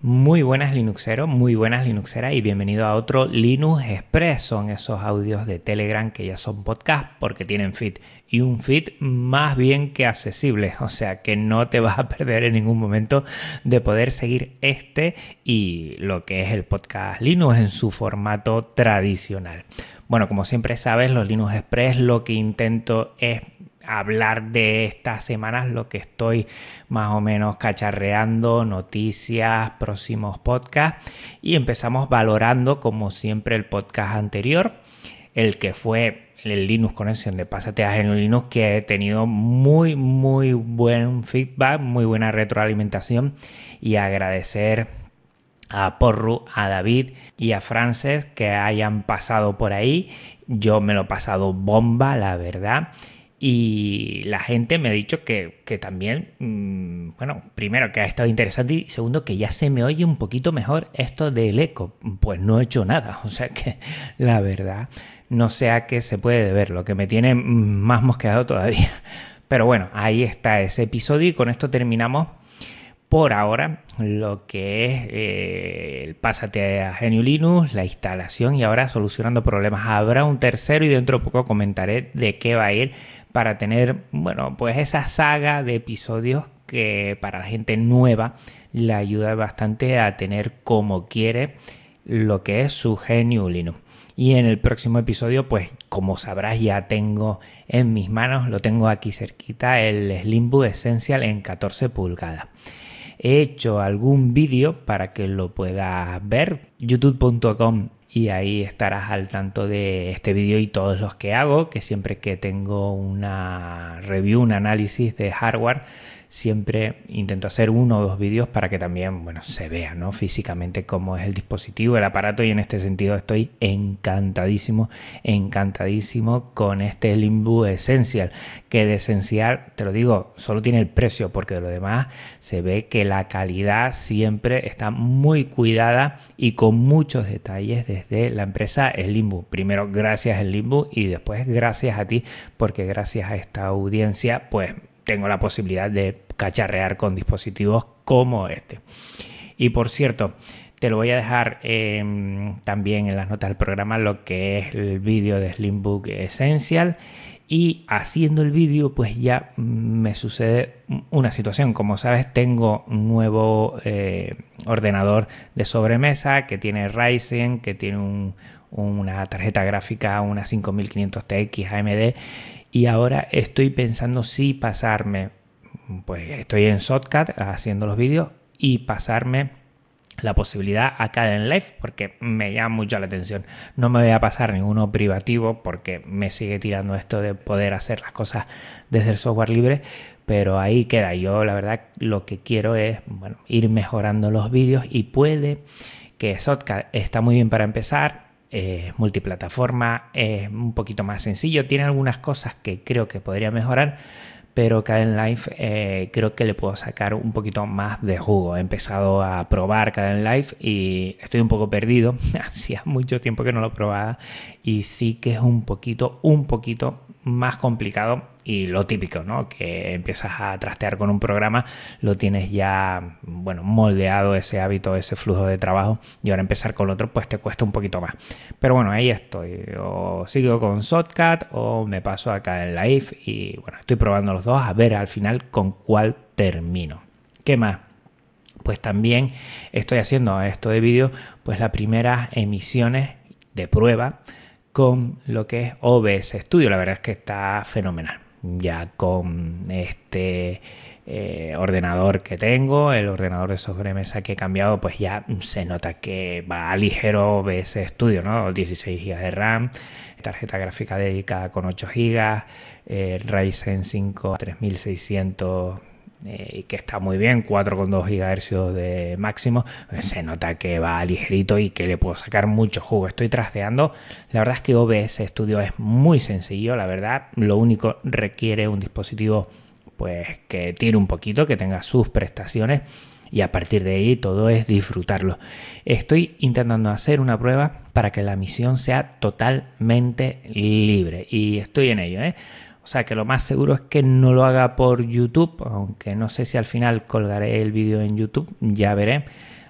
Muy buenas Linuxeros, muy buenas Linuxeras y bienvenido a otro Linux Express. Son esos audios de Telegram que ya son podcast porque tienen feed y un feed más bien que accesible, o sea que no te vas a perder en ningún momento de poder seguir este y lo que es el podcast Linux en su formato tradicional. Bueno, como siempre sabes, los Linux Express lo que intento es hablar de estas semanas lo que estoy más o menos cacharreando, noticias, próximos podcasts y empezamos valorando como siempre el podcast anterior, el que fue el Linux Connection de Pásate a GNU Linux que he tenido muy muy buen feedback, muy buena retroalimentación y agradecer a Porru, a David y a Frances que hayan pasado por ahí. Yo me lo he pasado bomba, la verdad. Y la gente me ha dicho que, también, mm, bueno, primero que ha estado interesante y segundo que ya se me oye un poquito mejor esto del eco. Pues no he hecho nada, o sea que la verdad no sé a qué se puede ver, lo que me tiene más mosqueado todavía. Pero bueno, ahí está ese episodio y con esto terminamos por ahora lo que es eh, el pásate a GNU Linux, la instalación y ahora solucionando problemas. Habrá un tercero y dentro de poco comentaré de qué va a ir para tener, bueno, pues esa saga de episodios que para la gente nueva le ayuda bastante a tener como quiere lo que es su GNU Linux. Y en el próximo episodio, pues como sabrás, ya tengo en mis manos, lo tengo aquí cerquita, el Slimbook Essential en 14 pulgadas. He hecho algún vídeo para que lo puedas ver, youtube.com y ahí estarás al tanto de este vídeo y todos los que hago, que siempre que tengo una review, un análisis de hardware, siempre intento hacer uno o dos vídeos para que también bueno, se vea ¿no? físicamente cómo es el dispositivo, el aparato y en este sentido estoy encantadísimo, encantadísimo con este Limbo Essential, que de esencial, te lo digo, solo tiene el precio porque de lo demás se ve que la calidad siempre está muy cuidada y con muchos detalles desde la empresa Limbo. Primero gracias Limbo y después gracias a ti porque gracias a esta audiencia pues tengo la posibilidad de cacharrear con dispositivos como este. Y por cierto, te lo voy a dejar em, también en las notas del programa lo que es el vídeo de Slimbook Essential. Y haciendo el vídeo, pues ya me sucede una situación. Como sabes, tengo un nuevo eh, ordenador de sobremesa que tiene Ryzen, que tiene una tarjeta gráfica, una 5500 TX AMD y ahora estoy pensando si pasarme, pues estoy en Shotcut haciendo los vídeos y pasarme la posibilidad acá en live porque me llama mucho la atención. No me voy a pasar ninguno privativo porque me sigue tirando esto de poder hacer las cosas desde el software libre, pero ahí queda. Yo la verdad lo que quiero es bueno, ir mejorando los vídeos y puede que Shotcut está muy bien para empezar, es multiplataforma, es un poquito más sencillo, tiene algunas cosas que creo que podría mejorar, pero Caden Life eh, creo que le puedo sacar un poquito más de jugo. He empezado a probar Caden Life y estoy un poco perdido, hacía mucho tiempo que no lo probaba y sí que es un poquito, un poquito más complicado y lo típico, ¿no? Que empiezas a trastear con un programa, lo tienes ya, bueno, moldeado ese hábito, ese flujo de trabajo y ahora empezar con otro pues te cuesta un poquito más. Pero bueno, ahí estoy. O sigo con Shotcut o me paso acá en Live y bueno, estoy probando los dos a ver al final con cuál termino. ¿Qué más? Pues también estoy haciendo esto de vídeo, pues las primeras emisiones de prueba con lo que es OBS Studio. La verdad es que está fenomenal ya con este eh, ordenador que tengo, el ordenador de sobremesa que he cambiado, pues ya se nota que va a ligero OBS Studio, ¿no? 16 GB de RAM, tarjeta gráfica dedicada con 8 GB, eh, Ryzen 5 3600 eh, que está muy bien, 4,2 GHz de máximo, se nota que va ligerito y que le puedo sacar mucho jugo. Estoy trasteando, la verdad es que OBS Studio es muy sencillo, la verdad, lo único requiere un dispositivo pues que tire un poquito, que tenga sus prestaciones y a partir de ahí todo es disfrutarlo. Estoy intentando hacer una prueba para que la misión sea totalmente libre y estoy en ello, ¿eh? O sea que lo más seguro es que no lo haga por YouTube, aunque no sé si al final colgaré el vídeo en YouTube, ya veré.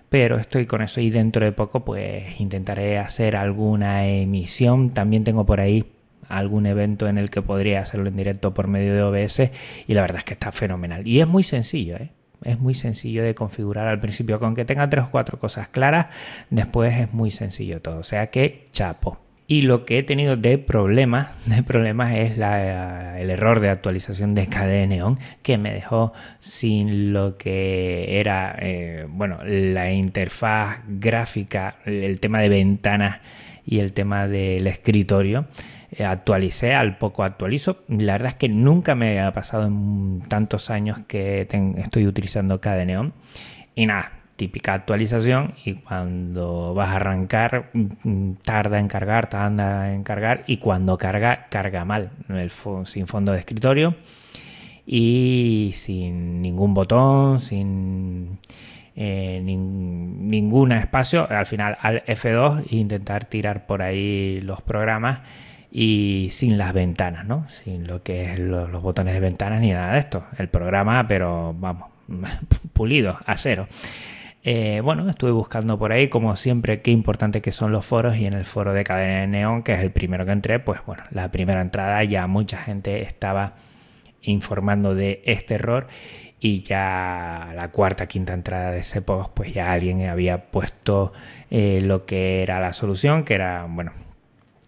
pero estoy con eso y dentro de poco pues intentaré hacer alguna emisión. También tengo por ahí algún evento en el que podría hacerlo en directo por medio de OBS y la verdad es que está fenomenal. Y es muy sencillo, ¿eh? Es muy sencillo de configurar al principio, con que tenga tres o cuatro cosas claras, después es muy sencillo todo. O sea que chapo. Y lo que he tenido de problemas, de problemas es el error de actualización de KDE Neon que me dejó sin lo que era, eh, bueno, la interfaz gráfica, el tema de ventanas y el tema del escritorio. Eh, actualicé, al poco actualizo. La verdad es que nunca me ha pasado en tantos años que estoy utilizando KDE Neon. Y nada, típica actualización y cuando vas a arrancar mm, tarda en cargar, tarda en cargar y cuando carga, carga mal, sin fondo de escritorio y sin ningún botón, sin eh, ningún espacio, al final al F2 e intentar tirar por ahí los programas y sin las ventanas, ¿no? Sin lo que es los botones de ventanas ni nada de esto. El programa, pero vamos, pulido, a cero. Eh, bueno, estuve buscando por ahí, como siempre, qué importante que son los foros y en el foro de Cadena de Neón, que es el primero que entré, pues bueno, la primera entrada ya mucha gente estaba informando de este error y ya la cuarta, quinta entrada de ese post, pues ya alguien había puesto eh, lo que era la solución, que era, bueno,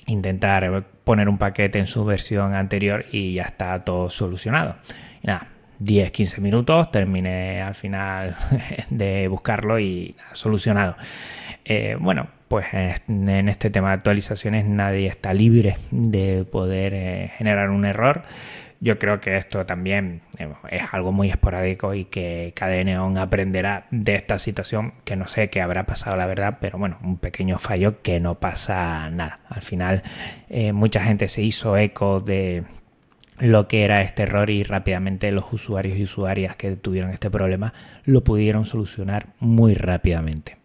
intentar poner un paquete en su versión anterior y ya está todo solucionado. Y nada, 10-15 minutos, terminé al final de buscarlo y solucionado. Eh, bueno, pues en este tema de actualizaciones nadie está libre de poder eh, generar un error. Yo creo que esto también eh, es algo muy esporádico y que KDE aprenderá de esta situación, que no sé qué habrá pasado la verdad, pero bueno, un pequeño fallo que no pasa nada. Al final mucha gente se hizo eco de, lo que era este error y rápidamente los usuarios y usuarias que tuvieron este problema lo pudieron solucionar muy rápidamente.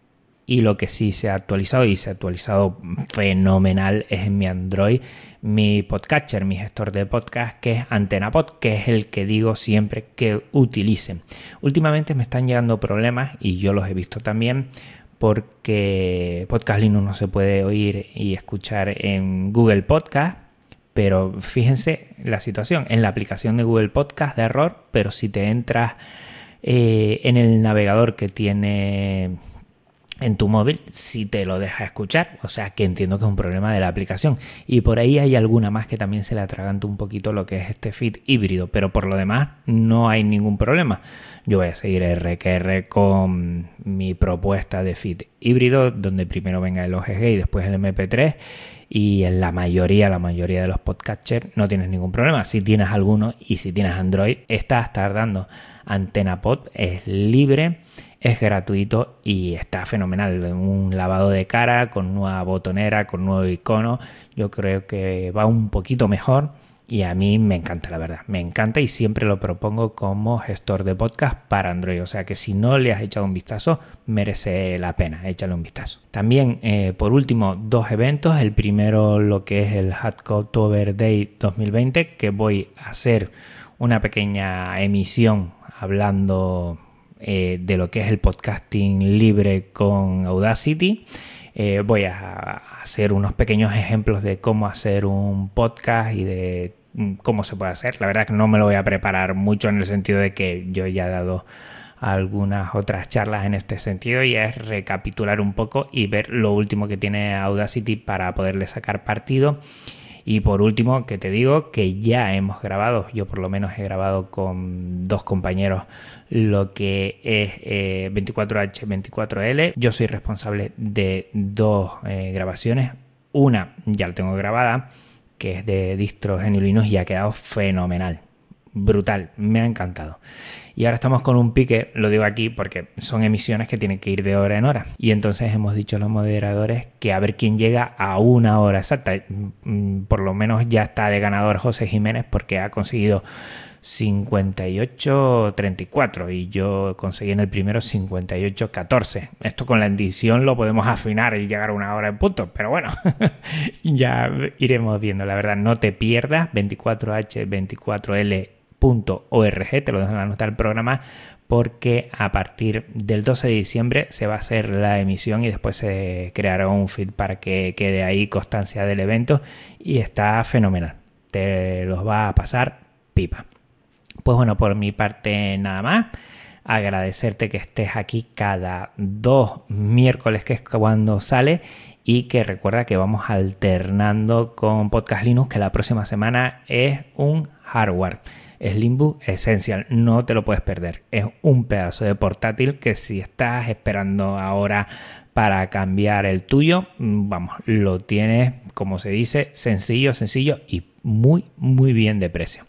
Y lo que sí se ha actualizado y se ha actualizado fenomenal es en mi Android, mi podcatcher, mi gestor de podcast, que es AntenaPod, que es el que digo siempre que utilicen. Últimamente me están llegando problemas y yo los he visto también porque Podcast Linux no se puede oír y escuchar en Google Podcast pero fíjense la situación, en la aplicación de Google Podcast de error, pero si te entras eh, en el navegador que tiene en tu móvil, si te lo deja escuchar. O sea que entiendo que es un problema de la aplicación. Y por ahí hay alguna más que también se le atraganta un poquito lo que es este feed híbrido, pero por lo demás no hay ningún problema. Yo voy a seguir RQR con mi propuesta de feed híbrido, donde primero venga el OGG y después el MP3 y en la mayoría, la mayoría de los podcatchers no tienes ningún problema. Si tienes alguno y si tienes Android, estás tardando. Antena Pod es libre, es gratuito y está fenomenal. Un lavado de cara con nueva botonera, con nuevo icono. Yo creo que va un poquito mejor y a mí me encanta, la verdad. Me encanta y siempre lo propongo como gestor de podcast para Android. O sea que si no le has echado un vistazo, merece la pena. Échale un vistazo. También, eh, por último, dos eventos. El primero, lo que es el October Day 2020, que voy a hacer una pequeña emisión hablando eh, de lo que es el podcasting libre con Audacity. Eh, voy a hacer unos pequeños ejemplos de cómo hacer un podcast y de mm, cómo se puede hacer. La verdad que no me lo voy a preparar mucho en el sentido de que yo ya he dado algunas otras charlas en este sentido y es recapitular un poco y ver lo último que tiene Audacity para poderle sacar partido y por último, que te digo que ya hemos grabado, yo por lo menos he grabado con dos compañeros lo que es 24H24L. Eh, yo soy responsable de dos eh, grabaciones. Una ya la tengo grabada, que es de distro Linux y ha quedado fenomenal. Brutal, me ha encantado. Y ahora estamos con un pique, lo digo aquí porque son emisiones que tienen que ir de hora en hora. Y entonces hemos dicho a los moderadores que a ver quién llega a una hora exacta. Mm, por lo menos ya está de ganador José Jiménez porque ha conseguido 58-34 y yo conseguí en el primero 58-14. Esto con la edición lo podemos afinar y llegar a una hora en punto, pero bueno, ya iremos viendo. La verdad, no te pierdas 24H, 24L org, te lo dejo en la nota del programa, porque a partir del 12 de diciembre se va a hacer la emisión y después se creará un feed para que quede ahí constancia del evento y está fenomenal. Te los va a pasar pipa. Pues bueno, por mi parte nada más. Agradecerte que estés aquí cada dos miércoles que es cuando sale y que recuerda que vamos alternando con Podcast Linux que la próxima semana es un hardware. Slimbook Essential, no te lo puedes perder. Es un pedazo de portátil que si estás esperando ahora para cambiar el tuyo, mm, vamos, lo tienes, como se dice, sencillo, sencillo y muy, muy bien de precio.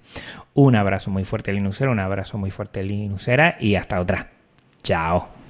Un abrazo muy fuerte Linuxero, un abrazo muy fuerte Linuxera y hasta otra. Chao.